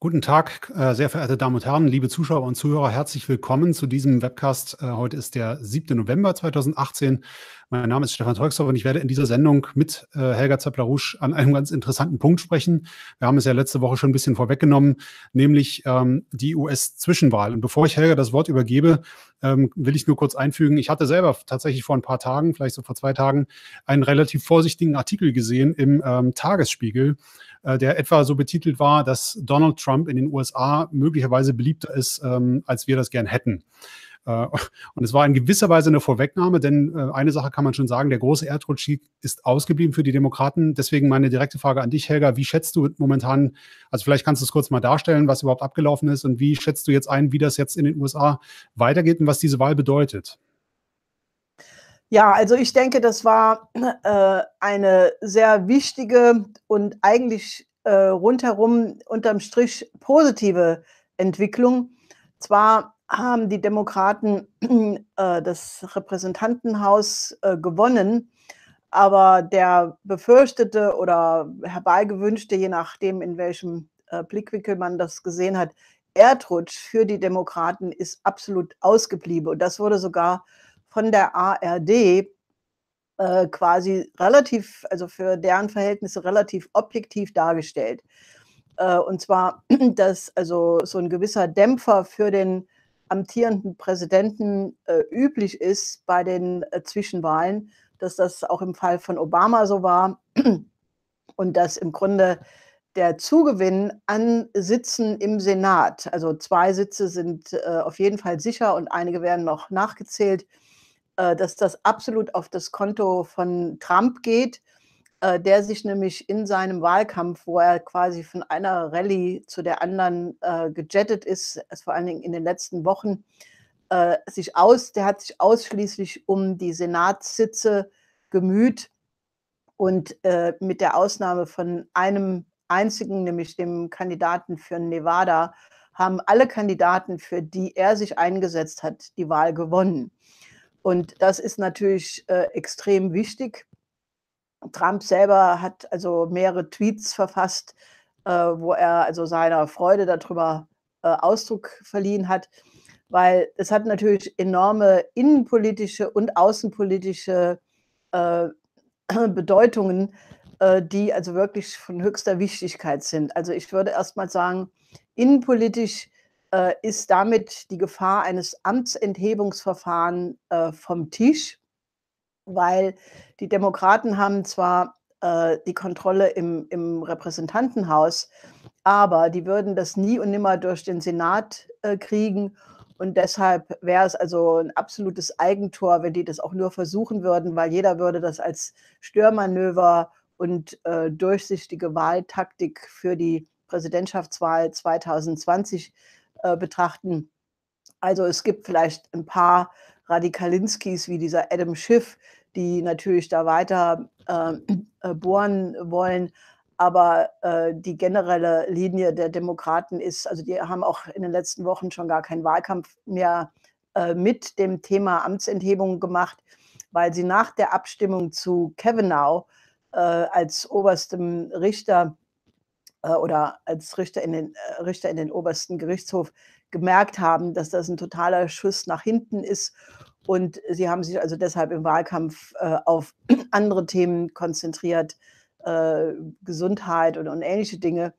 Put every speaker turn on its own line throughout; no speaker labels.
Guten Tag, äh, sehr verehrte Damen und Herren, liebe Zuschauer und Zuhörer, herzlich willkommen zu diesem Webcast. Äh, heute ist der 7. November 2018. Mein Name ist Stefan Teuxdorf und ich werde in dieser Sendung mit äh, Helga Zeppler-Rusch an einem ganz interessanten Punkt sprechen. Wir haben es ja letzte Woche schon ein bisschen vorweggenommen, nämlich ähm, die US-Zwischenwahl. Und bevor ich Helga das Wort übergebe, ähm, will ich nur kurz einfügen, ich hatte selber tatsächlich vor ein paar Tagen, vielleicht so vor zwei Tagen, einen relativ vorsichtigen Artikel gesehen im ähm, Tagesspiegel, äh, der etwa so betitelt war, dass Donald Trump in den USA möglicherweise beliebter ist, ähm, als wir das gern hätten. Äh, und es war in gewisser Weise eine Vorwegnahme, denn äh, eine Sache kann man schon sagen, der große Erdrutsch ist ausgeblieben für die Demokraten. Deswegen meine direkte Frage an dich, Helga, wie schätzt du momentan, also vielleicht kannst du es kurz mal darstellen, was überhaupt abgelaufen ist und wie schätzt du jetzt ein, wie das jetzt in den USA weitergeht und was diese Wahl bedeutet?
Ja, also ich denke, das war äh, eine sehr wichtige und eigentlich äh, rundherum unterm Strich positive Entwicklung. Zwar haben die Demokraten äh, das Repräsentantenhaus äh, gewonnen, aber der befürchtete oder herbeigewünschte, je nachdem, in welchem äh, Blickwinkel man das gesehen hat, Erdrutsch für die Demokraten ist absolut ausgeblieben. Und das wurde sogar von der ARD äh, quasi relativ, also für deren Verhältnisse relativ objektiv dargestellt. Äh, und zwar, dass also so ein gewisser Dämpfer für den amtierenden Präsidenten äh, üblich ist bei den Zwischenwahlen, dass das auch im Fall von Obama so war und dass im Grunde der Zugewinn an Sitzen im Senat, also zwei Sitze sind auf jeden Fall sicher und einige werden noch nachgezählt, äh, dass das absolut auf das Konto von Trump geht, äh, der sich nämlich in seinem Wahlkampf, wo er quasi von einer Rallye zu der anderen äh, gejettet ist, vor allen Dingen in den letzten Wochen, sich aus, der hat sich ausschließlich um die Senatssitze gemüht und mit der Ausnahme von einem einzigen, nämlich dem Kandidaten für Nevada, haben alle Kandidaten, für die er sich eingesetzt hat, die Wahl gewonnen. Und das ist natürlich äh, extrem wichtig. Trump selber hat also mehrere Tweets verfasst, äh, wo er also seiner Freude darüber äh, Ausdruck verliehen hat, weil es hat natürlich enorme innenpolitische und außenpolitische äh, Bedeutungen, äh, die also wirklich von höchster Wichtigkeit sind. Also ich würde erst mal sagen, innenpolitisch äh, ist damit die Gefahr eines Amtsenthebungsverfahrens äh, vom Tisch, weil die Demokraten haben zwar äh, die Kontrolle im, im Repräsentantenhaus, aber die würden das nie und nimmer durch den Senat äh, kriegen. Und deshalb wäre es also ein absolutes Eigentor, wenn die das auch nur versuchen würden, weil jeder würde das als Störmanöver und äh, durchsichtige Wahltaktik für die Präsidentschaftswahl 2020 äh, betrachten. Also es gibt vielleicht ein paar Radikalinskis wie dieser Adam Schiff, die natürlich da weiter äh, äh, bohren wollen. Aber äh, die generelle Linie der Demokraten ist, also die haben auch in den letzten Wochen schon gar keinen Wahlkampf mehr äh, mit dem Thema Amtsenthebung gemacht, weil sie nach der Abstimmung zu Kavanaugh äh, als oberstem Richter oder als Richter in, den, äh, Richter in den obersten Gerichtshof gemerkt haben, dass das ein totaler Schuss nach hinten ist. Und sie haben sich also deshalb im Wahlkampf äh, auf andere Themen konzentriert, äh, Gesundheit und, und, ähnliche Dinge.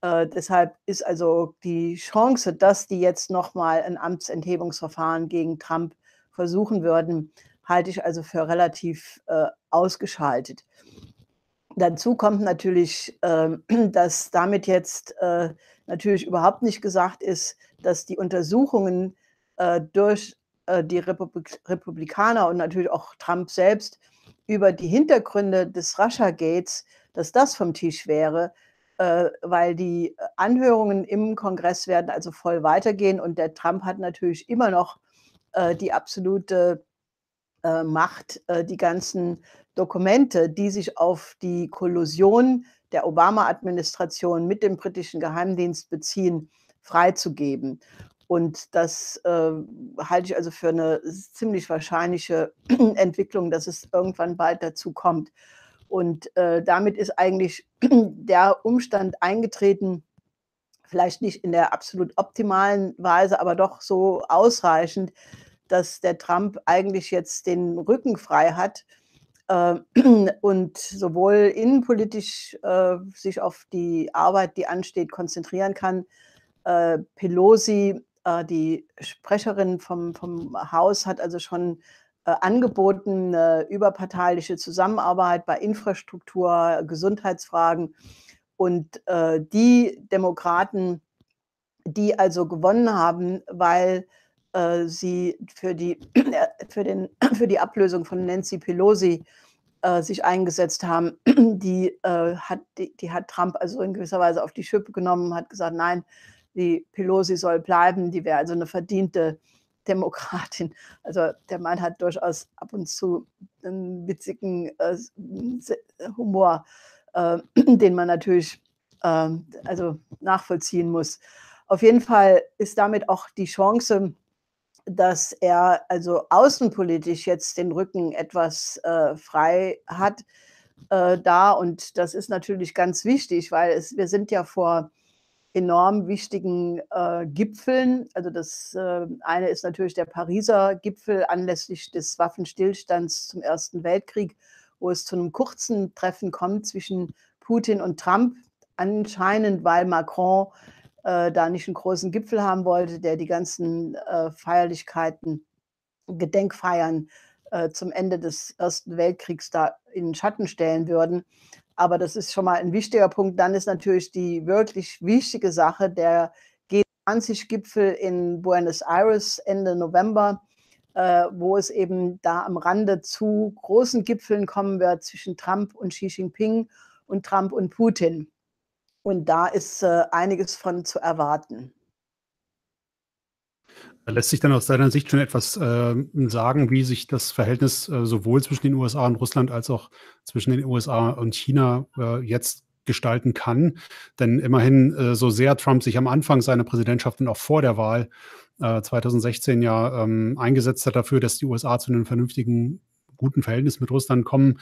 Äh, deshalb ist also die Chance, dass die jetzt nochmal ein Amtsenthebungsverfahren gegen Trump versuchen würden, halte ich also für relativ äh, ausgeschaltet. Dazu kommt natürlich, äh, dass damit jetzt äh, natürlich überhaupt nicht gesagt ist, dass die Untersuchungen äh, durch äh, die Republik Republikaner und natürlich auch Trump selbst über die Hintergründe des Russia-Gates, dass das vom Tisch wäre, weil die Anhörungen im Kongress werden also voll weitergehen und der Trump hat natürlich immer noch die absolute Macht, die ganzen Dokumente, die sich auf die Kollusion der Obama-Administration mit dem britischen Geheimdienst beziehen, freizugeben. Und das äh, halte ich also für eine ziemlich wahrscheinliche Entwicklung, dass es irgendwann bald dazu kommt. Und äh, damit ist eigentlich der Umstand eingetreten, vielleicht nicht in der absolut optimalen Weise, aber doch so ausreichend, dass der Trump eigentlich jetzt den Rücken frei hat äh, und sowohl innenpolitisch äh, sich auf die Arbeit, die ansteht, konzentrieren kann. Äh, Pelosi, äh, die Sprecherin vom, vom Haus, hat also schon äh, angeboten, eine überparteiliche Zusammenarbeit bei Infrastruktur, Gesundheitsfragen. Und äh, die Demokraten, die also gewonnen haben, weil äh, sie für die, für, den, für die Ablösung von Nancy Pelosi äh, sich eingesetzt haben, die, äh, hat, die, die, hat Trump also in gewisser Weise auf die Schippe genommen, hat gesagt, nein, die Pelosi soll bleiben, die wäre also eine verdiente Demokratin. Also der Mann hat durchaus ab und zu einen witzigen äh, Humor, äh, den man natürlich äh, also nachvollziehen muss. Auf jeden Fall ist damit auch die Chance, dass er also außenpolitisch jetzt den Rücken etwas äh, frei hat, äh, da. Und das ist natürlich ganz wichtig, weil es, wir sind ja vor enorm wichtigen äh, Gipfeln. Also das äh, eine ist natürlich der Pariser Gipfel anlässlich des Waffenstillstands zum Ersten Weltkrieg, wo es zu einem kurzen Treffen kommt zwischen Putin und Trump, anscheinend weil Macron äh, da nicht einen großen Gipfel haben wollte, der die ganzen äh, Feierlichkeiten, Gedenkfeiern äh, zum Ende des Ersten Weltkriegs da in den Schatten stellen würden. Aber das ist schon mal ein wichtiger Punkt. Dann ist natürlich die wirklich wichtige Sache der G20-Gipfel in Buenos Aires Ende November, äh, wo es eben da am Rande zu großen Gipfeln kommen wird zwischen Trump und Xi Jinping und Trump und Putin. Und da ist äh, einiges von zu erwarten.
Lässt sich dann aus deiner Sicht schon etwas äh, sagen, wie sich das Verhältnis äh, sowohl zwischen den USA und Russland als auch zwischen den USA und China äh, jetzt gestalten kann? Denn immerhin, äh, so sehr Trump sich am Anfang seiner Präsidentschaft und auch vor der Wahl 2016 äh, ja ähm, eingesetzt hat dafür, dass die USA zu einem vernünftigen, guten Verhältnis mit Russland kommen,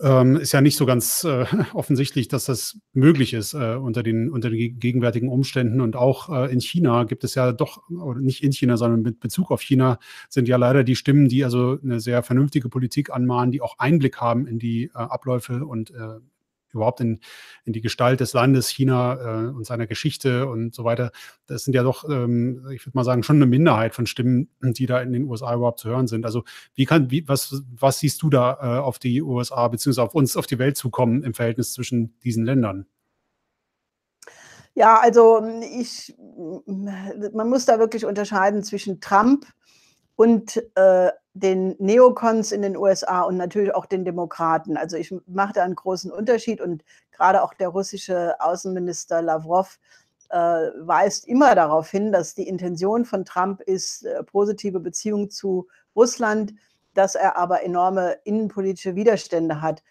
ähm, ist ja nicht so ganz äh, offensichtlich, dass das möglich ist äh, unter, den, unter den gegenwärtigen Umständen. Und auch äh, in China gibt es ja doch, oder nicht in China, sondern mit Bezug auf China sind ja leider die Stimmen, die also eine sehr vernünftige Politik anmahnen, die auch Einblick haben in die äh, Abläufe und äh, überhaupt in, in die Gestalt des Landes China äh, und seiner Geschichte und so weiter. Das sind ja doch, ähm, ich würde mal sagen, schon eine Minderheit von Stimmen, die da in den USA überhaupt zu hören sind. Also wie kann, wie, was, was siehst du da äh, auf die USA beziehungsweise auf uns, auf die Welt zukommen im Verhältnis zwischen diesen Ländern?
Ja, also ich, man muss da wirklich unterscheiden zwischen Trump und äh, den Neokons in den USA und natürlich auch den Demokraten. Also ich mache da einen großen Unterschied und gerade auch der russische Außenminister Lavrov äh, weist immer darauf hin, dass die Intention von Trump ist, äh, positive Beziehungen zu Russland, dass er aber enorme innenpolitische Widerstände hat.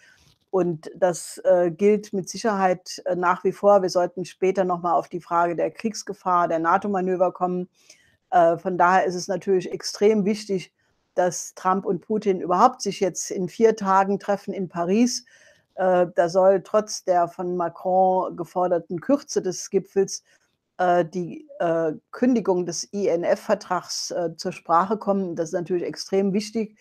Und das äh, gilt mit Sicherheit äh, nach wie vor. Wir sollten später nochmal auf die Frage der Kriegsgefahr, der NATO-Manöver kommen. Äh, von daher ist es natürlich extrem wichtig, dass Trump und Putin überhaupt sich jetzt in vier Tagen treffen in Paris. Äh, da soll trotz der von Macron geforderten Kürze des Gipfels äh, die Kündigung des INF-Vertrags zur Sprache kommen. Das ist natürlich extrem wichtig.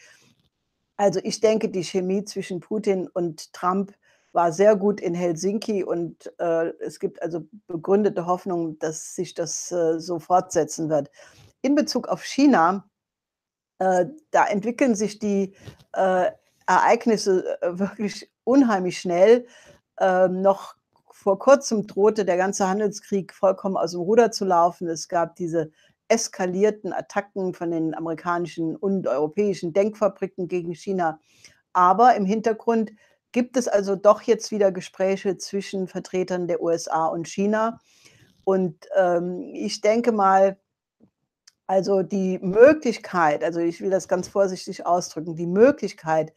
Also ich denke, die Chemie zwischen Putin und Trump war sehr gut in Helsinki und äh, es gibt also begründete Hoffnung, dass sich das äh, so fortsetzen wird. In Bezug auf China, äh, da entwickeln sich die äh, Ereignisse äh, wirklich unheimlich schnell. Ähm, noch vor kurzem drohte der ganze Handelskrieg vollkommen aus dem Ruder zu laufen. Es gab diese eskalierten Attacken von den amerikanischen und europäischen Denkfabriken gegen China. Aber im Hintergrund gibt es also doch jetzt wieder Gespräche zwischen Vertretern der USA und China. Und ähm, ich denke mal, also die Möglichkeit, also ich will das ganz vorsichtig ausdrücken, die Möglichkeit,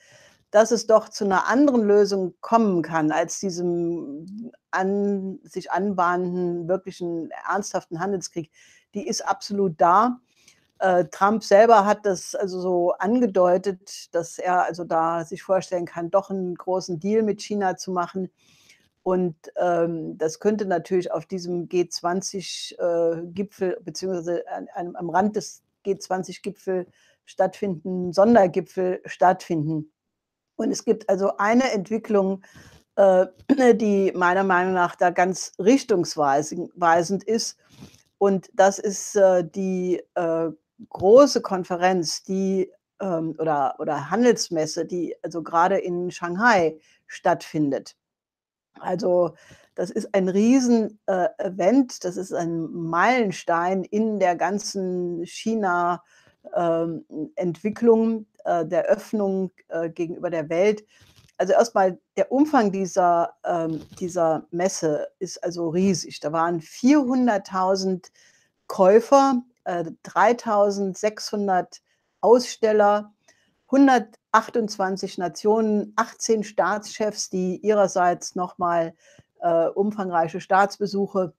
dass es doch zu einer anderen Lösung kommen kann als diesem an, sich anbahnenden, wirklichen ernsthaften Handelskrieg, die ist absolut da. Äh, Trump selber hat das also so angedeutet, dass er also da sich vorstellen kann, doch einen großen Deal mit China zu machen. Und ähm, das könnte natürlich auf diesem G20-Gipfel äh, beziehungsweise an, an, am Rand des G20-Gipfel stattfinden, Sondergipfel stattfinden. Und es gibt also eine Entwicklung, äh, die meiner Meinung nach da ganz richtungsweisend ist. Und das ist äh, die äh, große Konferenz, die ähm, oder, oder Handelsmesse, die also gerade in Shanghai stattfindet. Also das ist ein Riesen-Event, äh, das ist ein Meilenstein in der ganzen China-Entwicklung, ähm, äh, der Öffnung äh, gegenüber der Welt. Also erstmal der Umfang dieser, ähm, dieser Messe ist also riesig. Da waren 400.000 Käufer, äh, 3.600 Aussteller, 128 Nationen, 18 Staatschefs, die ihrerseits nochmal äh, umfangreiche Staatsbesuche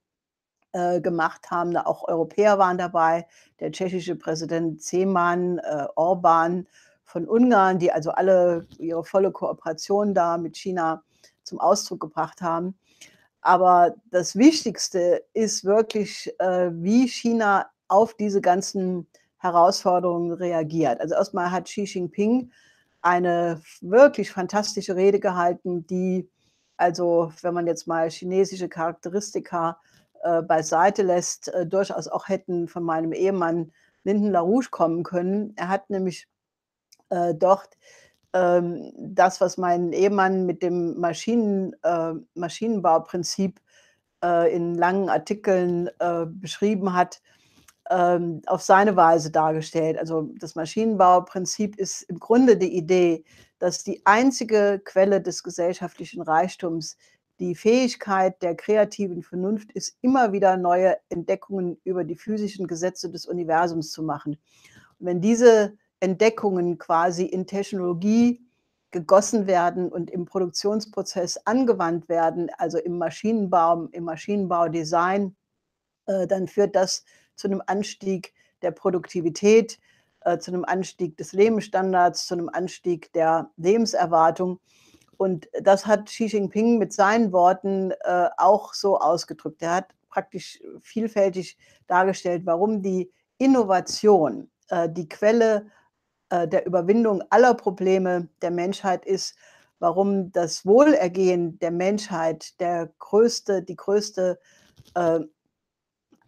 äh, gemacht haben. Auch Europäer waren dabei, der tschechische Präsident Zeman, äh, Orban von Ungarn, die also alle ihre volle Kooperation da mit China zum Ausdruck gebracht haben. Aber das Wichtigste ist wirklich, äh, wie China auf diese ganzen Herausforderungen reagiert. Also erstmal hat Xi Jinping eine wirklich fantastische Rede gehalten, die also, wenn man jetzt mal chinesische Charakteristika äh, beiseite lässt, äh, durchaus auch hätten von meinem Ehemann Linden LaRouche kommen können. Er hat nämlich äh, dort ähm, das, was mein Ehemann mit dem Maschinen, äh, Maschinenbauprinzip äh, in langen Artikeln äh, beschrieben hat, ähm, auf seine Weise dargestellt. Also das Maschinenbauprinzip ist im Grunde die Idee, dass die einzige Quelle des gesellschaftlichen Reichtums die Fähigkeit der kreativen Vernunft ist, immer wieder neue Entdeckungen über die physischen Gesetze des Universums zu machen. Und wenn diese Entdeckungen quasi in Technologie gegossen werden und im Produktionsprozess angewandt werden, also im Maschinenbau, im Maschinenbaudesign, äh, dann führt das zu einem Anstieg der Produktivität, äh, zu einem Anstieg des Lebensstandards, zu einem Anstieg der Lebenserwartung. Und das hat Xi Jinping mit seinen Worten äh, auch so ausgedrückt. Er hat praktisch vielfältig dargestellt, warum die Innovation äh, die Quelle äh, der Überwindung aller Probleme der Menschheit ist, warum das Wohlergehen der Menschheit der größte, die größte äh,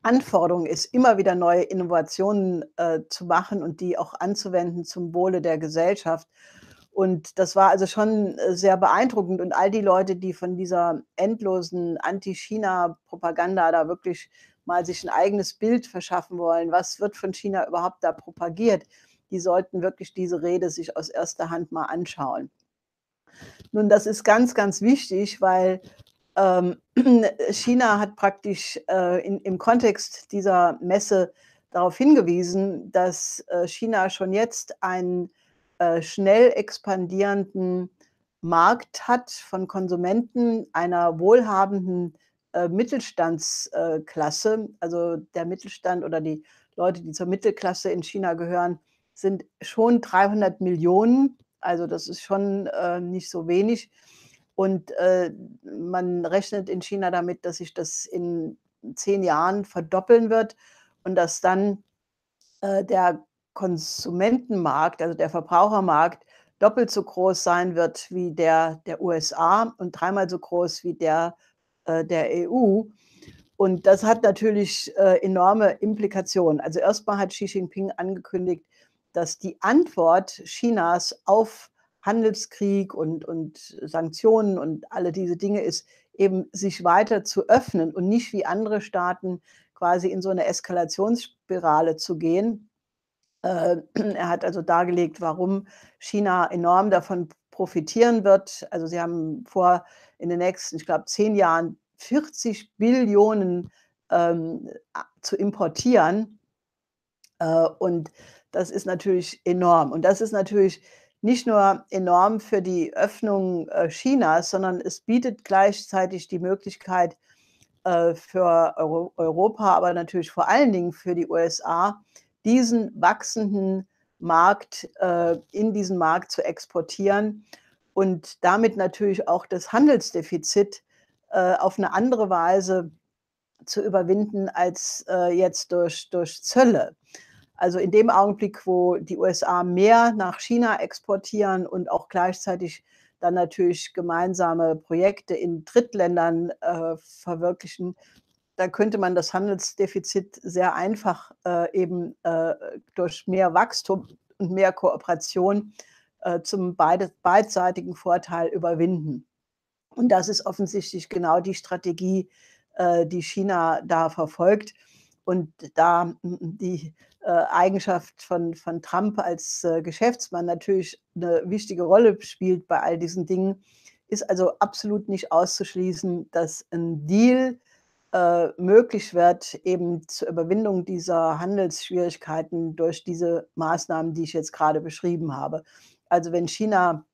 Anforderung ist, immer wieder neue Innovationen äh, zu machen und die auch anzuwenden zum Wohle der Gesellschaft. Und das war also schon äh, sehr beeindruckend. Und all die Leute, die von dieser endlosen Anti-China-Propaganda da wirklich mal sich ein eigenes Bild verschaffen wollen, was wird von China überhaupt da propagiert, die sollten wirklich diese Rede sich aus erster Hand mal anschauen. Nun, das ist ganz, ganz wichtig, weil China hat praktisch äh, in, im Kontext dieser Messe darauf hingewiesen, dass äh, China schon jetzt einen äh, schnell expandierenden Markt hat von Konsumenten einer wohlhabenden Mittelstandsklasse. also der Mittelstand oder die Leute, die zur Mittelklasse in China gehören, sind schon 300 Millionen. Also das ist schon nicht so wenig. Und äh, man rechnet in China damit, dass sich das in zehn Jahren verdoppeln wird und dass dann äh, der Konsumentenmarkt, also der Verbrauchermarkt, doppelt so groß sein wird wie der der USA und dreimal so groß wie der äh, der EU. Und das hat natürlich äh, enorme Implikationen. Also erstmal hat Xi Jinping angekündigt, dass die Antwort Chinas auf Handelskrieg und, und Sanktionen und alle diese Dinge ist, eben sich weiter zu öffnen und nicht wie andere Staaten quasi in so eine Eskalationsspirale zu gehen. Äh, er hat also dargelegt, warum China enorm davon profitieren wird. Also sie haben vor, in den nächsten, ich glaube, zehn Jahren 40 Billionen ähm, zu importieren. Äh, und das ist natürlich enorm. Und das ist natürlich nicht nur enorm für die Öffnung äh, Chinas, sondern es bietet gleichzeitig die Möglichkeit äh, für Euro Europa, aber natürlich vor allen Dingen für die USA, diesen wachsenden Markt, äh, in diesen Markt zu exportieren und damit natürlich auch das Handelsdefizit auf eine andere Weise zu überwinden als, jetzt durch durch Zölle. Also, in dem Augenblick, wo die USA mehr nach China exportieren und auch gleichzeitig dann natürlich gemeinsame Projekte in Drittländern, äh, verwirklichen, da könnte man das Handelsdefizit sehr einfach, äh, eben, äh, durch mehr Wachstum und mehr Kooperation, äh, zum beide beidseitigen Vorteil überwinden. Und das ist offensichtlich genau die Strategie, äh, die China da verfolgt. Und da die, Eigenschaft von von Trump als, äh, Geschäftsmann natürlich 'ne wichtige Rolle spielt bei all diesen Dingen, ist also absolut nicht auszuschließen, dass 'n Deal, äh, möglich wird, eben zur Überwindung dieser Handelsschwierigkeiten durch diese Maßnahmen, die ich jetzt grade beschrieben habe. Also, wenn China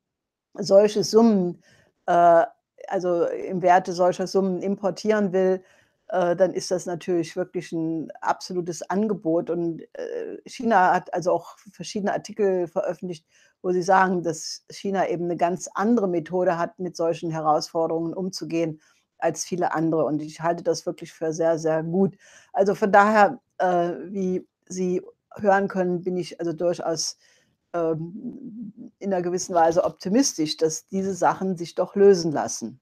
solche Summen, äh also, im Werte solcher Summen importieren will, äh, dann ist das natürlich wirklich 'n absolutes Angebot. Und, äh, China hat also auch verschiedene Artikel veröffentlicht, wo sie sagen, dass China eben 'ne ganz andere Methode hat, mit solchen Herausforderungen umzugehen als viele andere. Und ich halte das wirklich für sehr, sehr gut. Also, von daher, äh, wie Sie hören können, bin ich also durchaus, ähm, in 'ner gewissen Weise optimistisch, dass diese Sachen sich doch lösen lassen.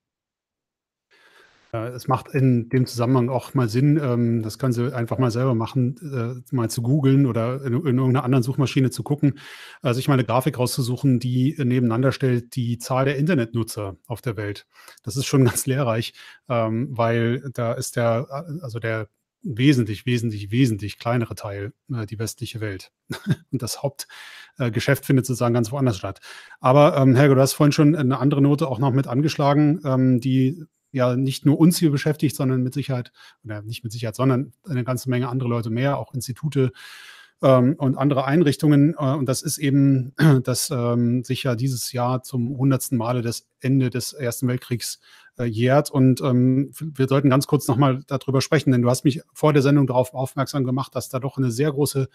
Äh, es macht in dem Zusammenhang auch mal Sinn, ähm, das können Sie einfach mal selber machen, äh, mal zu googeln oder in in irgend 'ner anderen Suchmaschine zu gucken, äh, sich mal 'ne Grafik rauszusuchen, die nebeneinander stellt die Zahl der Internetnutzer auf der Welt. Das ist schon ganz lehrreich, ähm, weil da ist der a also der wesentlich, wesentlich, wesentlich kleinere Teil, äh, die westliche Welt. Und das Haupt äh, Geschäft findet sozusagen ganz woanders statt. Aber, ähm, Helge, du hast vorhin schon 'ne andere Note auch noch mit angeschlagen, ähm, die ja nicht nur uns hier beschäftigt, sondern mit Sicherheit oder nicht mit Sicherheit, sondern eine ganze Menge andere Leute mehr, auch Institute, ähm, und andere Einrichtungen. Äh, und das ist eben, dass, ähm, sich ja dieses Jahr zum 100. Male das Ende des Ersten Weltkriegs, äh, jährt. Und, ähm, wir sollten ganz kurz noch mal da drüber sprechen, denn du hast mich vor der Sendung darauf aufmerksam gemacht, dass da doch 'ne sehr große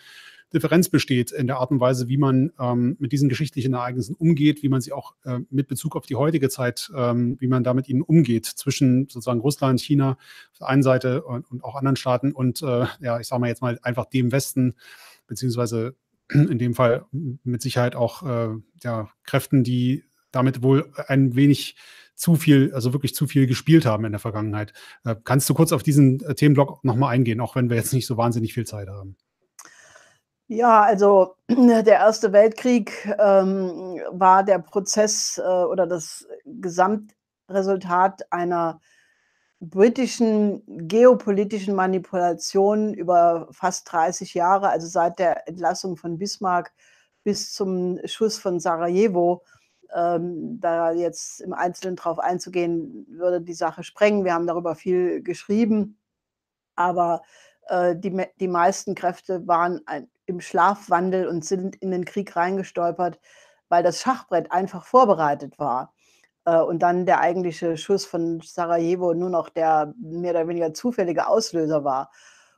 Differenz besteht in der Art und Weise, wie man, ähm, mit diesen geschichtlichen Ereignissen umgeht, wie man sie auch, äh, mit Bezug auf die heutige Zeit ähm, wie man da mit ihnen umgeht zwischen sozusagen Russland, China auf der einen Seite und und auch anderen Staaten und, äh, ja, ich sage mal jetzt mal einfach dem Westen, beziehungsweise in dem Fall mit Sicherheit auch, äh, ja, Kräften, die damit wohl ein wenig zu viel also wirklich zu viel gespielt haben in der Vergangenheit. Äh, kannst du kurz auf diesen, äh, Themenblock noch mal eingehen, auch wenn wir jetzt nicht so wahnsinnig viel Zeit haben?
Ja, also der Erste Weltkrieg, ähm, war der Prozess, äh, oder das Gesamtresultat einer britischen geopolitischen Manipulation über fast 30 Jahre, also seit der Entlassung von Bismarck bis zum Schuss von Sarajevo. Ähm, da jetzt im Einzelnen drauf einzugehen, würde die Sache sprengen. Wir haben darüber viel geschrieben, aber, äh, die die meisten Kräfte waren ein im Schlafwandel und sind in den Krieg reingestolpert, weil das Schachbrett einfach vorbereitet war. Äh, und dann der eigentliche Schuss von Sarajevo nur noch der mehr oder weniger zufällige Auslöser war.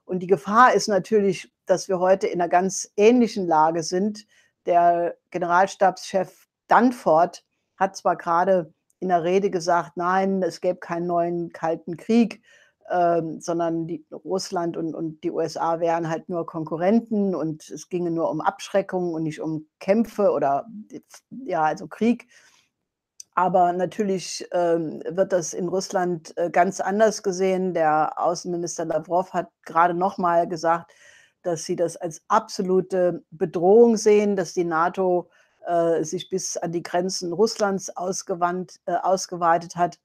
Und die Gefahr ist natürlich, dass wir heute in 'ner ganz ähnlichen Lage sind. Der Generalstabschef Dunford hat zwar grade in 'ner Rede gesagt: „Nein, es gäbe keinen neuen Kalten Krieg, ähm, sondern die Russland und und die USA wären halt nur Konkurrenten und es ginge nur um Abschreckung und nicht um Kämpfe oder ja, also Krieg.“ Aber natürlich, ähm, wird das in Russland, äh, ganz anders gesehen. Der Außenminister Lawrow hat grade noch mal gesagt, dass sie das als absolute Bedrohung sehen, dass die NATO, äh, sich bis an die Grenzen Russlands ausgewandt äh, ausgeweitet hat.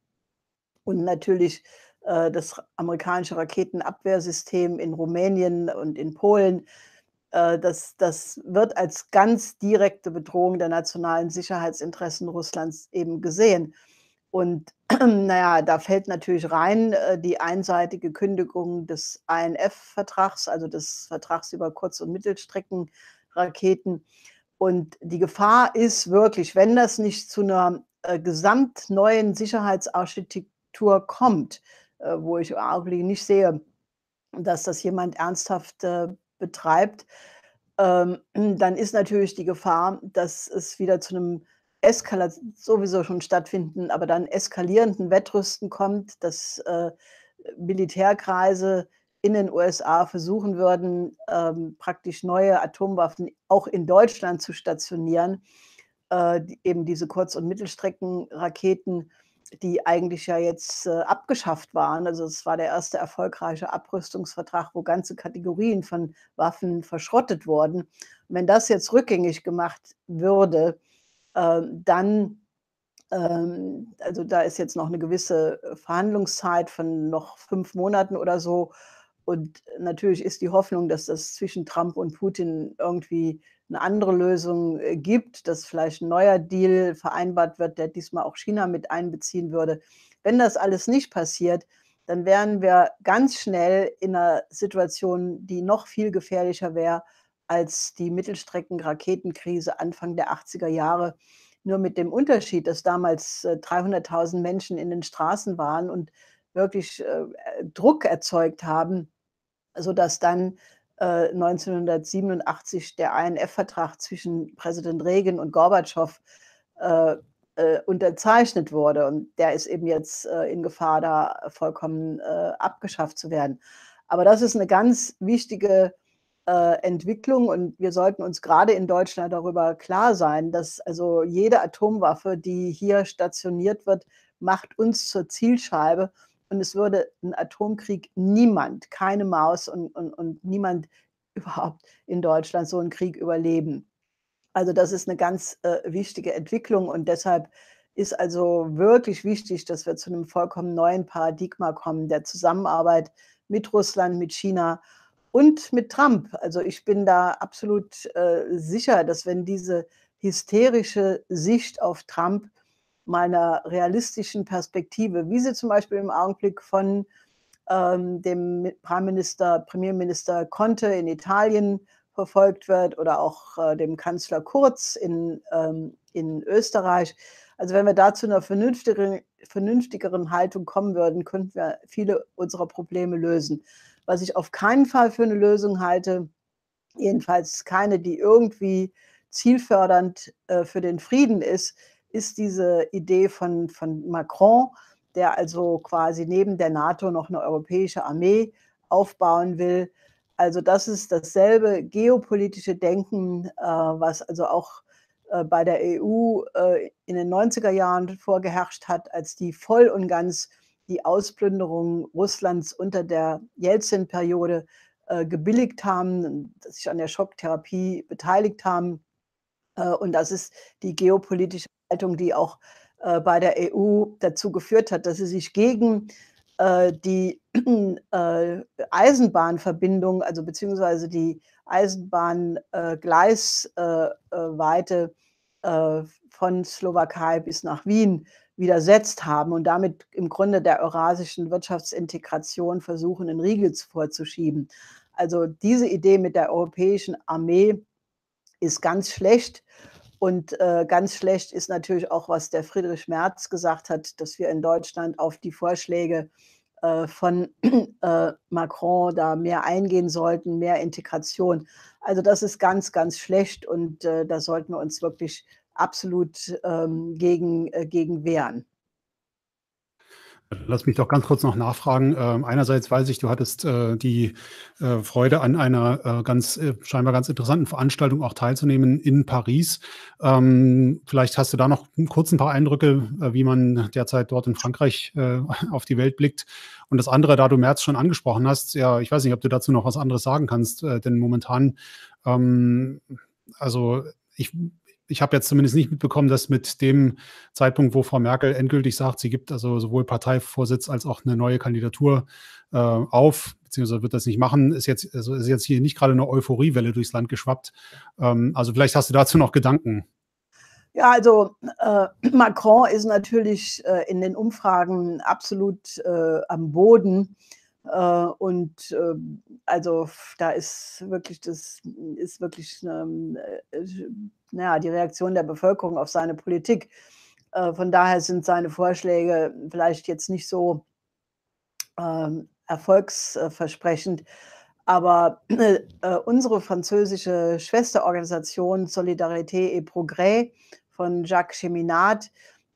Und natürlich, äh, das amerikanische Raketenabwehrsystem in Rumänien und in Polen, äh, das das wird als ganz direkte Bedrohung der nationalen Sicherheitsinteressen Russlands eben gesehen. Und na ja, da fällt natürlich rein, äh, die einseitige Kündigung des INF-Vertrags, also des Vertrags über Kurz und Mittelstreckenraketen. Und die Gefahr ist wirklich, wenn das nicht zu 'ner, äh, gesamt neuen Sicherheitsarchitektur kommt, äh, wo ich im Augenblick nicht sehe, dass das jemand ernsthaft, äh, betreibt, ähm, dann ist natürlich die Gefahr, dass es wieder zu 'nem eskala sowieso schon stattfinden, aber dann eskalierenden Wettrüsten kommt, dass, äh, Militärkreise in den USA versuchen würden, ähm, praktisch neue Atomwaffen auch in Deutschland zu stationieren, äh, die eben diese Kurz und Mittelstreckenraketen, die eigentlich ja jetzt, äh, abgeschafft waren. Also, es war der erste erfolgreiche Abrüstungsvertrag, wo ganze Kategorien von Waffen verschrottet wurden. Wenn das jetzt rückgängig gemacht würde, ähm, dann ähm, also, da ist jetzt noch 'ne gewisse Verhandlungszeit von noch 5 Monaten oder so. Und natürlich ist die Hoffnung, dass das zwischen Trump und Putin irgendwie 'ne andere Lösung, äh, gibt, dass vielleicht 'n neuer Deal vereinbart wird, der diesmal auch China mit einbeziehen würde. Wenn das alles nicht passiert, dann wären wir ganz schnell in 'ner Situation, die noch viel gefährlicher wäre als die Mittelstreckenraketenkrise Anfang der 80er Jahre. Nur mit dem Unterschied, dass damals, äh, 300.000 Menschen in den Straßen waren und wirklich, äh, äh, Druck erzeugt haben, sodass dann, äh, 1987 der INF-Vertrag zwischen Präsident Reagan und Gorbatschow, äh, äh, unterzeichnet wurde. Und der ist eben jetzt, äh, in Gefahr, da vollkommen, äh, abgeschafft zu werden. Aber das ist 'ne ganz wichtige, äh, Entwicklung und wir sollten uns grade in Deutschland darüber klar sein, dass also jede Atomwaffe, die hier stationiert wird, macht uns zur Zielscheibe und es würde 'n Atomkrieg niemand, keine Maus und und und niemand überhaupt in Deutschland so 'n Krieg überleben. Also, das ist 'ne ganz, äh, wichtige Entwicklung und deshalb ist also wirklich wichtig, dass wir zu 'nem vollkommen neuen Paradigma kommen, der Zusammenarbeit mit Russland, mit China und mit Trump. Also, ich bin da absolut, äh, sicher, dass wenn diese hysterische Sicht auf Trump mal 'ner realistischen Perspektive, wie sie zum Beispiel im Augenblick von, ähm, dem Mi Prime-Minister Premierminister Conte in Italien verfolgt wird oder auch, äh, dem Kanzler Kurz in ähm, in Österreich. Also, wenn wir da zu 'ner vernünftigeren vernünftigeren Haltung kommen würden, könnten wir viele unserer Probleme lösen. Was ich auf keinen Fall für 'ne Lösung halte, jedenfalls keine, die irgendwie zielfördernd, äh, für den Frieden ist, ist diese Idee von von Macron, der also quasi neben der NATO noch 'ne europäische Armee aufbauen will. Also, das ist dasselbe geopolitische Denken, äh, was also auch, äh, bei der EU, äh, in den 90er Jahren vorgeherrscht hat, als die voll und ganz die Ausplünderung Russlands unter der Jelzin-Periode, äh, gebilligt haben, sich an der Schocktherapie beteiligt haben. Äh, und das ist die geopolitische Haltung, die auch, äh, bei der EU dazu geführt hat, dass sie sich gegen, äh, die, äh, Eisenbahnverbindung, also beziehungsweise die Eisenbahn äh, äh, äh, von Slowakei bis nach Wien widersetzt haben und damit im Grunde der eurasischen Wirtschaftsintegration versuchen, 'n Riegel vorzuschieben. Also, diese Idee mit der europäischen Armee ist ganz schlecht und, äh, ganz schlecht ist natürlich auch, was der Friedrich Merz gesagt hat, dass wir in Deutschland auf die Vorschläge, äh, von, äh, Macron da mehr eingehen sollten, mehr Integration. Also, das ist ganz, ganz schlecht und, äh, da sollten wir uns wirklich absolut, ähm, gegen äh, gegen wehren.
Lass mich doch ganz kurz noch nachfragen. Ähm, einerseits weiß ich, du hattest, äh, die, äh, Freude an einer, äh, ganz äh, scheinbar ganz interessanten Veranstaltung auch teilzunehmen in Paris. Ähm, vielleicht hast du da noch kurz 'n paar Eindrücke, äh, wie man derzeit dort in Frankreich, äh, auf die Welt blickt. Und das andere, da du Merz schon angesprochen hast, ja, ich weiß nicht, ob du dazu noch was anderes sagen kannst, äh, denn momentan, ähm also, ich ich habe jetzt zumindest nicht mitbekommen, dass mit dem Zeitpunkt, wo Frau Merkel endgültig sagt, sie gibt also sowohl Parteivorsitz als auch 'ne neue Kandidatur, äh, auf, beziehungsweise wird das nicht machen, ist jetzt also, ist jetzt hier nicht grade 'ne Euphoriewelle durchs Land geschwappt. Ähm, also, vielleicht hast du dazu noch Gedanken.
Ja, also, äh, Macron ist natürlich, äh, in den Umfragen absolut, äh, am Boden. Äh, und, ähm, also, da ist wirklich das ist wirklich, ähm, äh, na ja, die Reaktion der Bevölkerung auf seine Politik. Äh, von daher sind seine Vorschläge vielleicht jetzt nicht so ähm, erfolgsversprechend. Aber, äh, unsere französische Schwesterorganisation Solidarité et Progrès von Jacques Cheminade.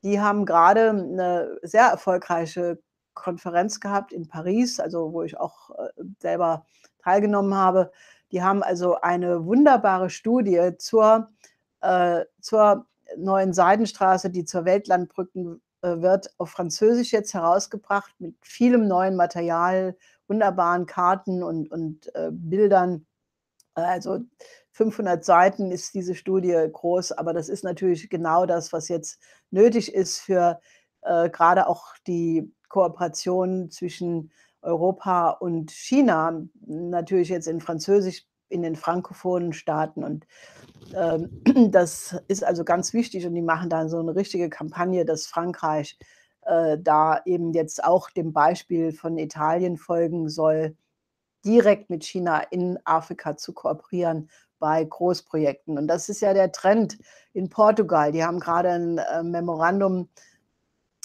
Die haben gerade eine sehr erfolgreiche Konferenz gehabt in Paris, also wo ich auch äh, selber teilgenommen habe. Die haben also eine wunderbare Studie zur, äh, zur neuen Seidenstraße, die zur Weltlandbrücken äh, wird, auf Französisch jetzt herausgebracht mit vielem neuen Material, wunderbaren Karten und, und äh, Bildern. Also 500 Seiten ist diese Studie groß, aber das ist natürlich genau das, was jetzt nötig ist für äh, gerade auch die Kooperation zwischen Europa und China, natürlich jetzt in Französisch, in den frankophonen Staaten. Und ähm, das ist also ganz wichtig und die machen da so eine richtige Kampagne, dass Frankreich äh, da eben jetzt auch dem Beispiel von Italien folgen soll, direkt mit China in Afrika zu kooperieren bei Großprojekten. Und das ist ja der Trend in Portugal. Die haben gerade ein äh, Memorandum, äh,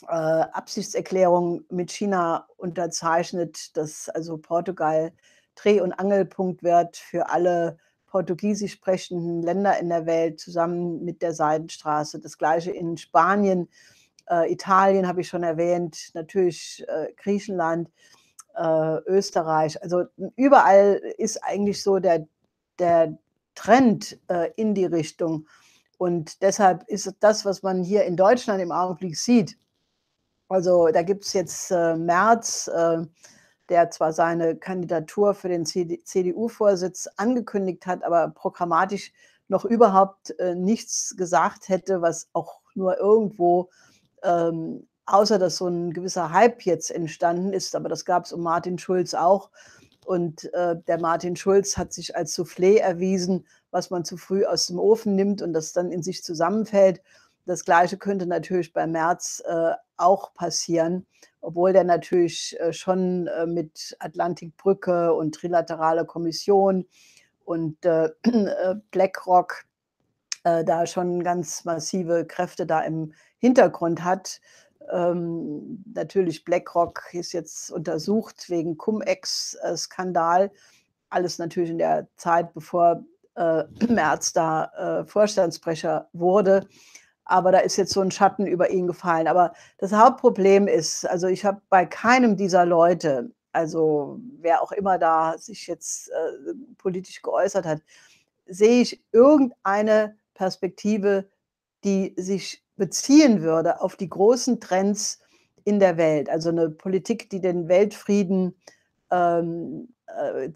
Absichtserklärung mit China unterzeichnet, dass also Portugal Dreh- und Angelpunkt wird für alle portugiesisch sprechenden Länder in der Welt zusammen mit der Seidenstraße. Das gleiche in Spanien, äh, Italien habe ich schon erwähnt, natürlich äh, Griechenland, äh, Österreich. Also überall ist eigentlich so der, der Trend äh, in die Richtung. Und deshalb ist das, was man hier in Deutschland im Augenblick sieht, also da gibt es jetzt äh, Merz, äh, der zwar seine Kandidatur für den CDU-Vorsitz angekündigt hat, aber programmatisch noch überhaupt äh, nichts gesagt hätte, was auch nur irgendwo, ähm, außer dass so ein gewisser Hype jetzt entstanden ist, aber das gab es um Martin Schulz auch. Und äh, der Martin Schulz hat sich als Soufflé erwiesen, was man zu früh aus dem Ofen nimmt und das dann in sich zusammenfällt. Das Gleiche könnte natürlich bei Merz äh, auch passieren, obwohl der natürlich äh, schon äh, mit Atlantikbrücke und Trilaterale Kommission und äh, äh, BlackRock äh, da schon ganz massive Kräfte da im Hintergrund hat. Ähm, natürlich BlackRock ist jetzt untersucht wegen Cum-Ex-Skandal. Alles natürlich in der Zeit, bevor äh, Merz da äh, Vorstandsbrecher wurde aber da ist jetzt so ein Schatten über ihn gefallen. Aber das Hauptproblem ist, also ich habe bei keinem dieser Leute, also wer auch immer da sich jetzt äh, politisch geäußert hat, sehe ich irgendeine Perspektive, die sich beziehen würde auf die großen Trends in der Welt. Also eine Politik, die den Weltfrieden ähm, äh,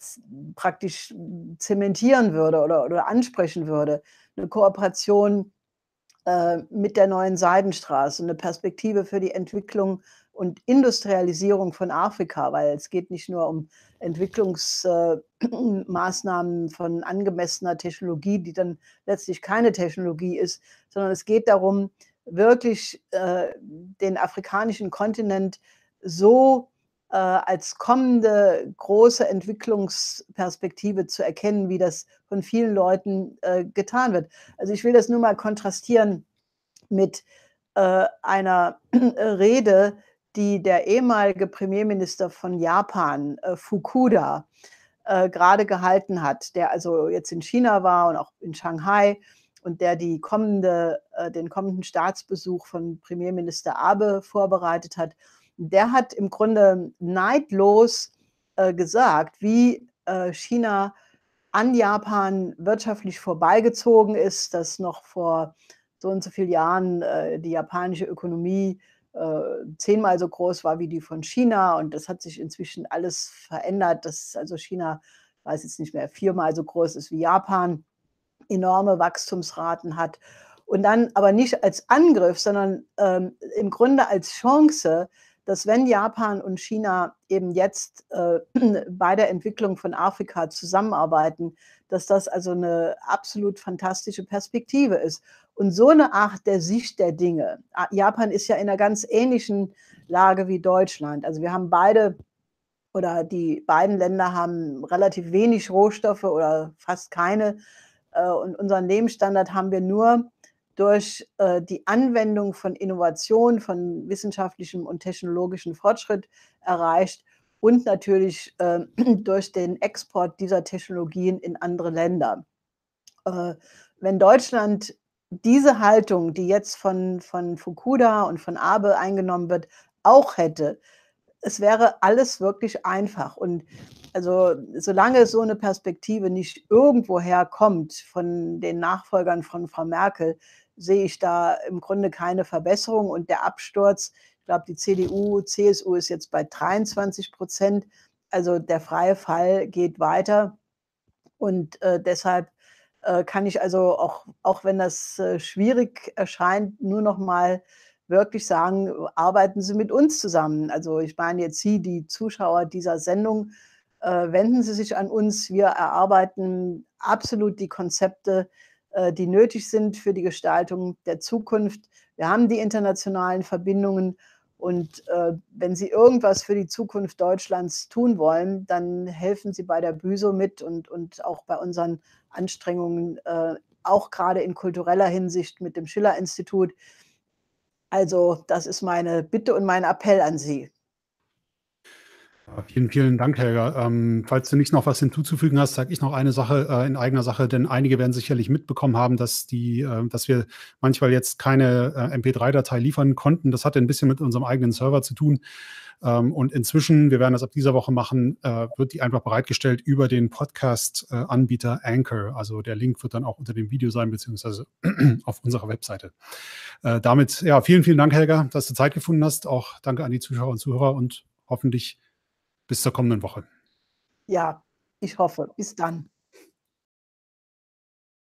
praktisch zementieren würde oder, oder ansprechen würde. Eine Kooperation äh, mit der neuen Seidenstraße, eine Perspektive für die Entwicklung und Industrialisierung von Afrika, weil es geht nicht nur um Entwicklungsmaßnahmen äh, von angemessener Technologie, die dann letztlich keine Technologie ist, sondern es geht darum, wirklich äh, den afrikanischen Kontinent so äh, als kommende große Entwicklungsperspektive zu erkennen, wie das von vielen Leuten äh, getan wird. Also ich will das nur mal kontrastieren mit äh, einer Rede, die der ehemalige Premierminister von Japan, äh, Fukuda, äh, gerade gehalten hat, der also jetzt in China war und auch in Shanghai und der die kommende, äh, den kommenden Staatsbesuch von Premierminister Abe vorbereitet hat der hat im Grunde neidlos äh, gesagt, wie äh, China an Japan wirtschaftlich vorbeigezogen ist, dass noch vor so und so vielen Jahren äh, die japanische Ökonomie äh, zehnmal so groß war wie die von China. Und das hat sich inzwischen alles verändert, dass also China, weiß jetzt nicht mehr, viermal so groß ist wie Japan, enorme Wachstumsraten hat. Und dann aber nicht als Angriff, sondern ähm, im Grunde als Chance, dass wenn Japan und China eben jetzt äh, bei der Entwicklung von Afrika zusammenarbeiten, dass das also eine absolut fantastische Perspektive ist. Und so eine Art der Sicht der Dinge. Japan ist ja in einer ganz ähnlichen Lage wie Deutschland. Also wir haben beide oder die beiden Länder haben relativ wenig Rohstoffe oder fast keine. Äh, und unseren Lebensstandard haben wir nur durch äh, die Anwendung von Innovation, von wissenschaftlichem und technologischem Fortschritt erreicht und natürlich äh, durch den Export dieser Technologien in andere Länder. Äh, wenn Deutschland diese Haltung, die jetzt von von Fukuda und von Abe eingenommen wird, auch hätte, es wäre alles wirklich einfach. Und also solange so eine Perspektive nicht irgendwoher kommt von den Nachfolgern von Frau Merkel, sehe ich da im Grunde keine Verbesserung. Und der Absturz, ich glaube, die CDU, CSU ist jetzt bei 23 Prozent. Also der freie Fall geht weiter. Und äh, deshalb äh, kann ich also auch, auch wenn das äh, schwierig erscheint, nur noch mal wirklich sagen, arbeiten Sie mit uns zusammen. Also ich meine jetzt Sie, die Zuschauer dieser Sendung, äh, wenden Sie sich an uns. Wir erarbeiten absolut die Konzepte, die nötig sind für die Gestaltung der Zukunft. Wir haben die internationalen Verbindungen und äh, wenn Sie irgendwas für die Zukunft Deutschlands tun wollen, dann helfen Sie bei der Büso mit und, und auch bei unseren Anstrengungen, äh, auch gerade in kultureller Hinsicht mit dem Schiller-Institut. Also das ist meine Bitte und mein Appell an Sie.
Vielen, vielen Dank, Helga. Ähm, falls du nicht noch was hinzuzufügen hast, sage ich noch eine Sache äh, in eigener Sache, denn einige werden sicherlich mitbekommen haben, dass, die, äh, dass wir manchmal jetzt keine äh, MP3-Datei liefern konnten. Das hatte ein bisschen mit unserem eigenen Server zu tun. Ähm, und inzwischen, wir werden das ab dieser Woche machen, äh, wird die einfach bereitgestellt über den Podcast-Anbieter Anchor. Also der Link wird dann auch unter dem Video sein, beziehungsweise auf unserer Webseite. Äh, damit, ja, vielen, vielen Dank, Helga, dass du Zeit gefunden hast. Auch danke an die Zuschauer und Zuhörer und hoffentlich bis zur kommenden Woche.
Ja, ich hoffe. Bis dann.